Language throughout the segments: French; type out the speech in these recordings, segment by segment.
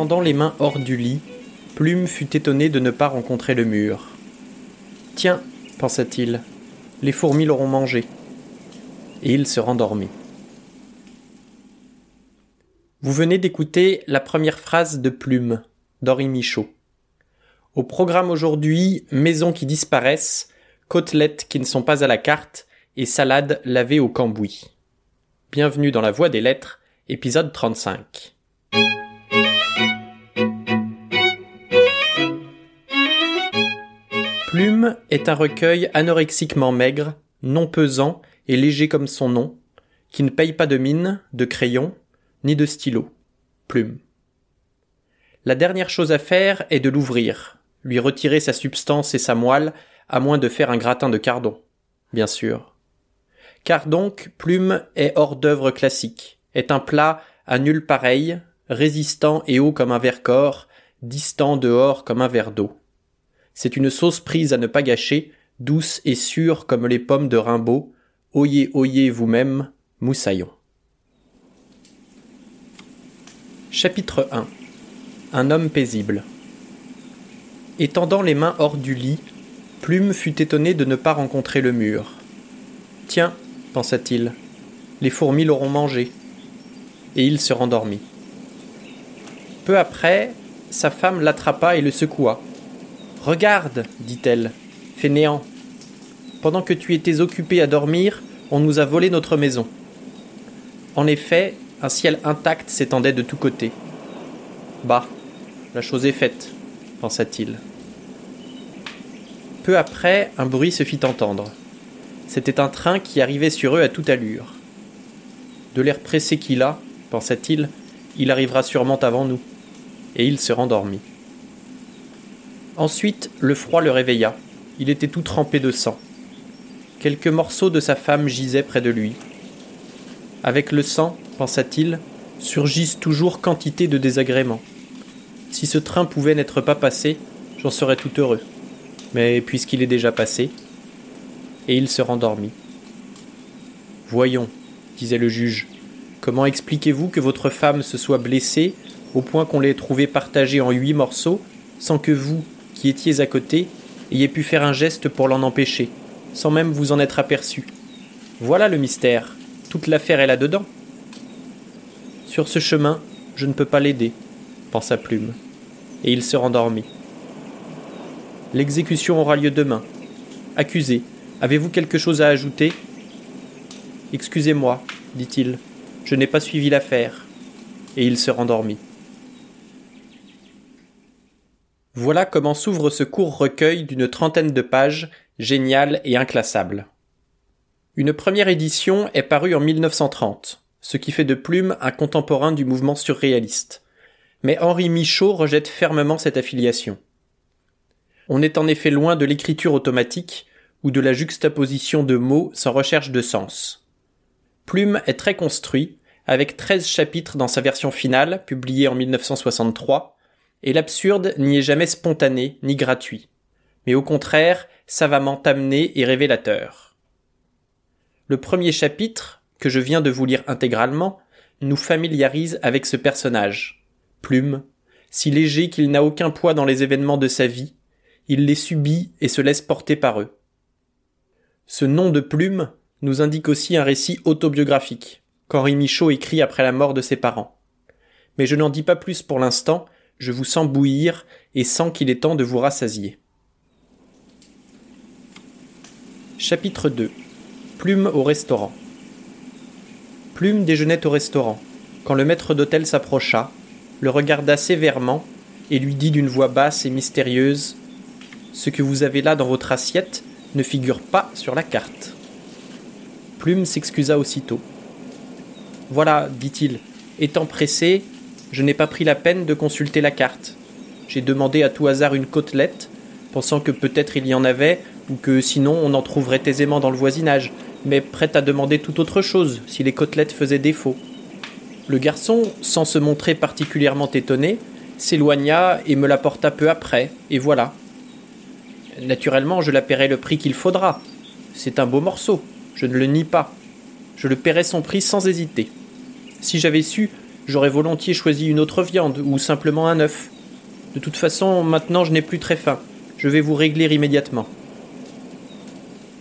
Les mains hors du lit, Plume fut étonné de ne pas rencontrer le mur. Tiens, pensa-t-il, les fourmis l'auront mangé. Et il se rendormit. Vous venez d'écouter la première phrase de Plume, d'Henri Michaud. Au programme aujourd'hui, maisons qui disparaissent, côtelettes qui ne sont pas à la carte et salades lavées au cambouis. Bienvenue dans la Voie des Lettres, épisode 35. Plume est un recueil anorexiquement maigre, non pesant et léger comme son nom, qui ne paye pas de mine, de crayon, ni de stylo. Plume. La dernière chose à faire est de l'ouvrir, lui retirer sa substance et sa moelle, à moins de faire un gratin de cardon. Bien sûr. Car donc, Plume est hors d'œuvre classique, est un plat à nul pareil, résistant et haut comme un verre corps, distant dehors comme un verre d'eau. C'est une sauce prise à ne pas gâcher, douce et sûre comme les pommes de Rimbaud. Oyez, oyez vous-même, moussaillon. Chapitre 1 Un homme paisible. Étendant les mains hors du lit, Plume fut étonné de ne pas rencontrer le mur. Tiens, pensa-t-il, les fourmis l'auront mangé. Et il se rendormit. Peu après, sa femme l'attrapa et le secoua. Regarde, dit-elle, fainéant. Pendant que tu étais occupé à dormir, on nous a volé notre maison. En effet, un ciel intact s'étendait de tous côtés. Bah, la chose est faite, pensa-t-il. Peu après, un bruit se fit entendre. C'était un train qui arrivait sur eux à toute allure. De l'air pressé qu'il a, pensa-t-il, il arrivera sûrement avant nous. Et il se rendormit. Ensuite, le froid le réveilla. Il était tout trempé de sang. Quelques morceaux de sa femme gisaient près de lui. Avec le sang, pensa-t-il, surgissent toujours quantité de désagréments. Si ce train pouvait n'être pas passé, j'en serais tout heureux. Mais puisqu'il est déjà passé, et il se rendormit. Voyons, disait le juge, comment expliquez-vous que votre femme se soit blessée au point qu'on l'ait trouvée partagée en huit morceaux, sans que vous, qui étiez à côté, ayez pu faire un geste pour l'en empêcher, sans même vous en être aperçu Voilà le mystère. Toute l'affaire est là-dedans. Sur ce chemin, je ne peux pas l'aider, pensa Plume, et il se rendormit. L'exécution aura lieu demain. Accusé, avez-vous quelque chose à ajouter? Excusez-moi, dit-il, je n'ai pas suivi l'affaire. Et il se rendormit. Voilà comment s'ouvre ce court recueil d'une trentaine de pages, génial et inclassable. Une première édition est parue en 1930 ce qui fait de Plume un contemporain du mouvement surréaliste. Mais Henri Michaud rejette fermement cette affiliation. On est en effet loin de l'écriture automatique ou de la juxtaposition de mots sans recherche de sens. Plume est très construit, avec 13 chapitres dans sa version finale, publiée en 1963, et l'absurde n'y est jamais spontané ni gratuit, mais au contraire savamment amené et révélateur. Le premier chapitre, que je viens de vous lire intégralement, nous familiarise avec ce personnage. Plume, si léger qu'il n'a aucun poids dans les événements de sa vie, il les subit et se laisse porter par eux. Ce nom de Plume nous indique aussi un récit autobiographique, qu'Henri Michaud écrit après la mort de ses parents. Mais je n'en dis pas plus pour l'instant, je vous sens bouillir et sens qu'il est temps de vous rassasier. Chapitre 2 Plume au restaurant. Plume déjeunait au restaurant, quand le maître d'hôtel s'approcha, le regarda sévèrement et lui dit d'une voix basse et mystérieuse Ce que vous avez là dans votre assiette ne figure pas sur la carte. Plume s'excusa aussitôt. Voilà, dit-il, étant pressé, je n'ai pas pris la peine de consulter la carte. J'ai demandé à tout hasard une côtelette, pensant que peut-être il y en avait, ou que sinon on en trouverait aisément dans le voisinage, mais prêt à demander tout autre chose si les côtelettes faisaient défaut. Le garçon, sans se montrer particulièrement étonné, s'éloigna et me l'apporta peu après, et voilà. Naturellement, je la paierai le prix qu'il faudra. C'est un beau morceau, je ne le nie pas. Je le paierai son prix sans hésiter. Si j'avais su, j'aurais volontiers choisi une autre viande ou simplement un œuf. De toute façon, maintenant je n'ai plus très faim. Je vais vous régler immédiatement.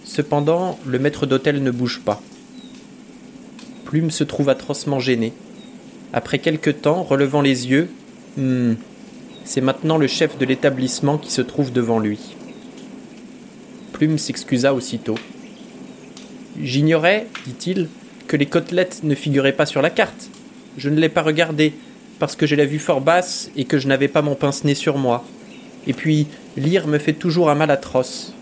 Cependant, le maître d'hôtel ne bouge pas. Plume se trouve atrocement gêné. Après quelque temps, relevant les yeux, hmm, c'est maintenant le chef de l'établissement qui se trouve devant lui. Plume s'excusa aussitôt. J'ignorais, dit-il, que les côtelettes ne figuraient pas sur la carte. Je ne l'ai pas regardé, parce que j'ai la vue fort basse et que je n'avais pas mon pince-nez sur moi. Et puis, lire me fait toujours un mal atroce.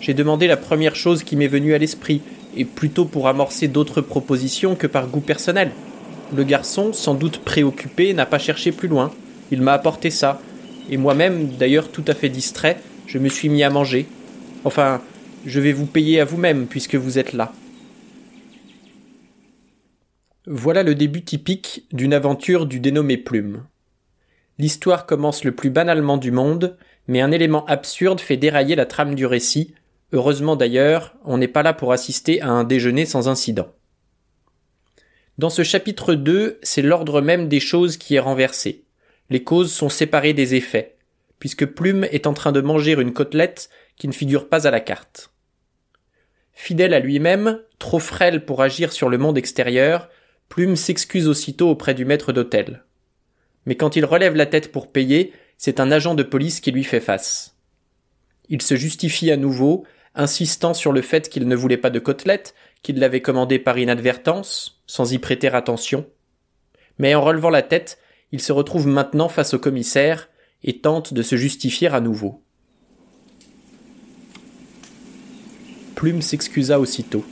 J'ai demandé la première chose qui m'est venue à l'esprit, et plutôt pour amorcer d'autres propositions que par goût personnel. Le garçon, sans doute préoccupé, n'a pas cherché plus loin. Il m'a apporté ça. Et moi-même, d'ailleurs tout à fait distrait, je me suis mis à manger. Enfin, je vais vous payer à vous-même puisque vous êtes là. Voilà le début typique d'une aventure du dénommé Plume. L'histoire commence le plus banalement du monde, mais un élément absurde fait dérailler la trame du récit. Heureusement d'ailleurs, on n'est pas là pour assister à un déjeuner sans incident. Dans ce chapitre 2, c'est l'ordre même des choses qui est renversé. Les causes sont séparées des effets, puisque Plume est en train de manger une côtelette qui ne figure pas à la carte. Fidèle à lui-même, trop frêle pour agir sur le monde extérieur, Plume s'excuse aussitôt auprès du maître d'hôtel. Mais quand il relève la tête pour payer, c'est un agent de police qui lui fait face. Il se justifie à nouveau, insistant sur le fait qu'il ne voulait pas de côtelette, qu'il l'avait commandé par inadvertance, sans y prêter attention. Mais en relevant la tête, il se retrouve maintenant face au commissaire et tente de se justifier à nouveau. Plume s'excusa aussitôt.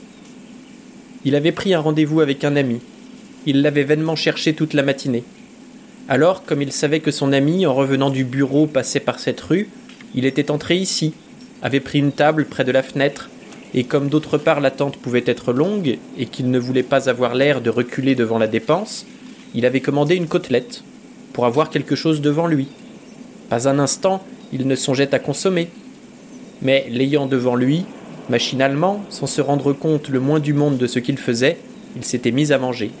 Il avait pris un rendez-vous avec un ami. Il l'avait vainement cherché toute la matinée. Alors, comme il savait que son ami, en revenant du bureau, passait par cette rue, il était entré ici, avait pris une table près de la fenêtre, et comme d'autre part l'attente pouvait être longue, et qu'il ne voulait pas avoir l'air de reculer devant la dépense, il avait commandé une côtelette, pour avoir quelque chose devant lui. Pas un instant, il ne songeait à consommer. Mais l'ayant devant lui, Machinalement, sans se rendre compte le moins du monde de ce qu'il faisait, il s'était mis à manger.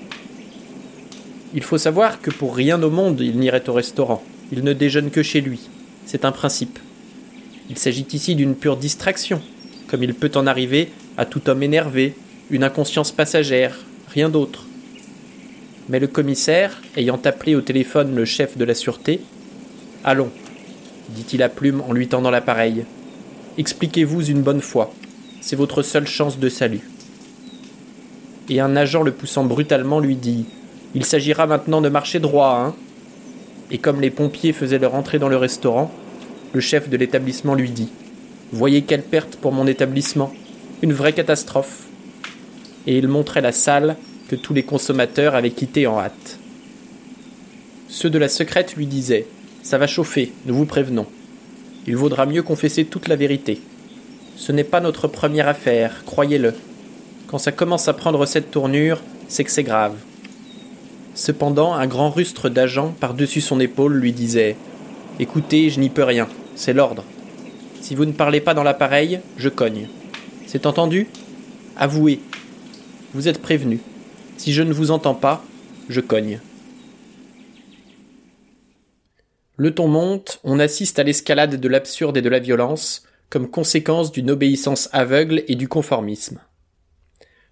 Il faut savoir que pour rien au monde il n'irait au restaurant. Il ne déjeune que chez lui. C'est un principe. Il s'agit ici d'une pure distraction, comme il peut en arriver à tout homme énervé, une inconscience passagère, rien d'autre. Mais le commissaire, ayant appelé au téléphone le chef de la sûreté, Allons, dit-il à Plume en lui tendant l'appareil. Expliquez-vous une bonne fois. C'est votre seule chance de salut. Et un agent le poussant brutalement lui dit Il s'agira maintenant de marcher droit, hein Et comme les pompiers faisaient leur entrée dans le restaurant, le chef de l'établissement lui dit Voyez quelle perte pour mon établissement Une vraie catastrophe. Et il montrait la salle que tous les consommateurs avaient quittée en hâte. Ceux de la secrète lui disaient Ça va chauffer, nous vous prévenons. Il vaudra mieux confesser toute la vérité. Ce n'est pas notre première affaire, croyez-le. Quand ça commence à prendre cette tournure, c'est que c'est grave. Cependant, un grand rustre d'agent par-dessus son épaule lui disait Écoutez, je n'y peux rien, c'est l'ordre. Si vous ne parlez pas dans l'appareil, je cogne. C'est entendu? Avouez. Vous êtes prévenu. Si je ne vous entends pas, je cogne. Le ton monte, on assiste à l'escalade de l'absurde et de la violence, comme conséquence d'une obéissance aveugle et du conformisme.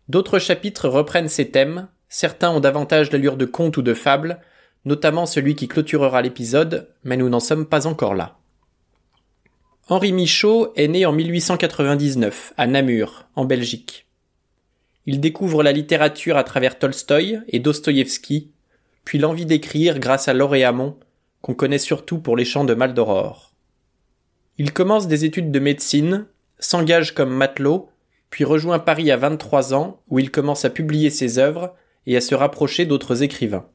D'autres chapitres reprennent ces thèmes, certains ont davantage l'allure de conte ou de fable, notamment celui qui clôturera l'épisode, mais nous n'en sommes pas encore là. Henri Michaud est né en 1899 à Namur, en Belgique. Il découvre la littérature à travers Tolstoï et Dostoïevski, puis l'envie d'écrire grâce à Laure qu'on connaît surtout pour les chants de Maldoror. Il commence des études de médecine, s'engage comme matelot, puis rejoint Paris à 23 ans où il commence à publier ses œuvres et à se rapprocher d'autres écrivains.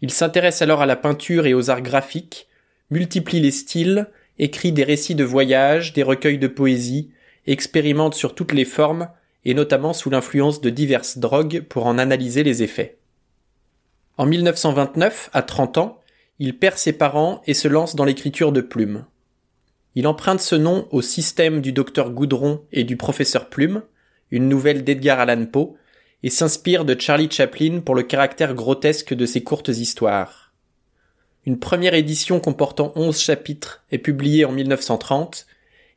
Il s'intéresse alors à la peinture et aux arts graphiques, multiplie les styles, écrit des récits de voyage, des recueils de poésie, expérimente sur toutes les formes et notamment sous l'influence de diverses drogues pour en analyser les effets. En 1929, à 30 ans, il perd ses parents et se lance dans l'écriture de plumes. Il emprunte ce nom au système du docteur Goudron et du professeur Plume, une nouvelle d'Edgar Allan Poe, et s'inspire de Charlie Chaplin pour le caractère grotesque de ses courtes histoires. Une première édition comportant onze chapitres est publiée en 1930,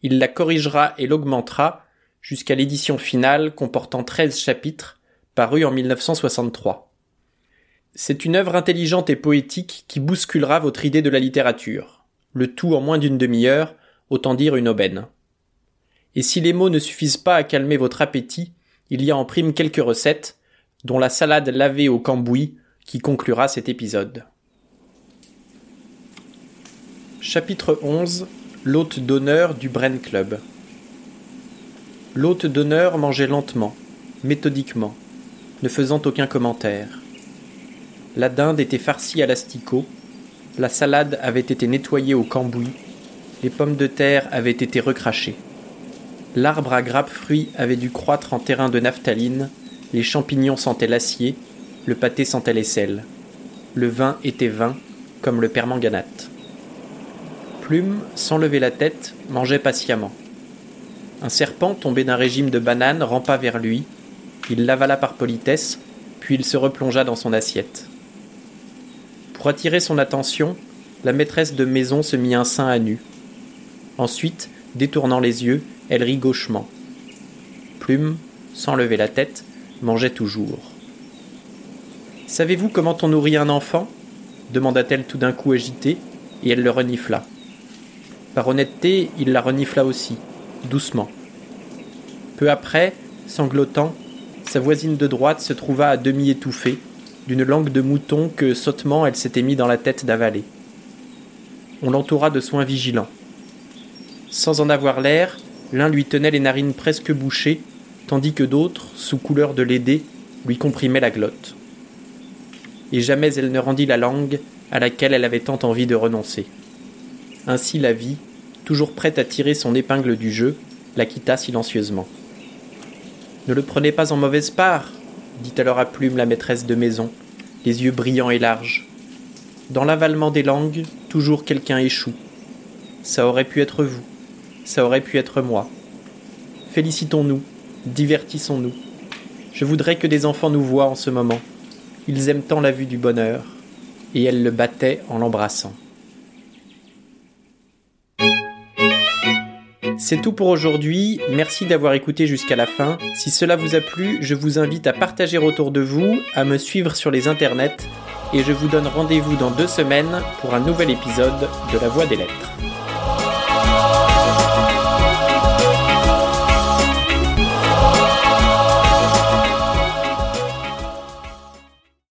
il la corrigera et l'augmentera jusqu'à l'édition finale comportant treize chapitres, parue en 1963. C'est une œuvre intelligente et poétique qui bousculera votre idée de la littérature. Le tout en moins d'une demi-heure, autant dire une aubaine. Et si les mots ne suffisent pas à calmer votre appétit, il y a en prime quelques recettes, dont la salade lavée au cambouis qui conclura cet épisode. Chapitre 11 L'hôte d'honneur du Bren Club. L'hôte d'honneur mangeait lentement, méthodiquement, ne faisant aucun commentaire. La dinde était farcie à l'asticot, la salade avait été nettoyée au cambouis, les pommes de terre avaient été recrachées. L'arbre à grappes fruits avait dû croître en terrain de naphtaline, les champignons sentaient l'acier, le pâté sentait les sels. Le vin était vin, comme le permanganate. Plume, sans lever la tête, mangeait patiemment. Un serpent tombé d'un régime de bananes rampa vers lui. Il l'avala par politesse, puis il se replongea dans son assiette. Pour attirer son attention, la maîtresse de maison se mit un sein à nu. Ensuite, détournant les yeux, elle rit gauchement. Plume, sans lever la tête, mangeait toujours. Savez-vous comment on nourrit un enfant? demanda-t-elle tout d'un coup agitée, et elle le renifla. Par honnêteté, il la renifla aussi, doucement. Peu après, sanglotant, sa voisine de droite se trouva à demi étouffée, d'une langue de mouton que sottement elle s'était mis dans la tête d'avaler. On l'entoura de soins vigilants. Sans en avoir l'air, L'un lui tenait les narines presque bouchées, tandis que d'autres, sous couleur de l'aider, lui comprimaient la glotte. Et jamais elle ne rendit la langue à laquelle elle avait tant envie de renoncer. Ainsi la vie, toujours prête à tirer son épingle du jeu, la quitta silencieusement. Ne le prenez pas en mauvaise part, dit alors à Plume la maîtresse de maison, les yeux brillants et larges. Dans l'avalement des langues, toujours quelqu'un échoue. Ça aurait pu être vous ça aurait pu être moi. Félicitons-nous, divertissons-nous. Je voudrais que des enfants nous voient en ce moment. Ils aiment tant la vue du bonheur. Et elle le battait en l'embrassant. C'est tout pour aujourd'hui, merci d'avoir écouté jusqu'à la fin. Si cela vous a plu, je vous invite à partager autour de vous, à me suivre sur les internets, et je vous donne rendez-vous dans deux semaines pour un nouvel épisode de La Voix des Lettres.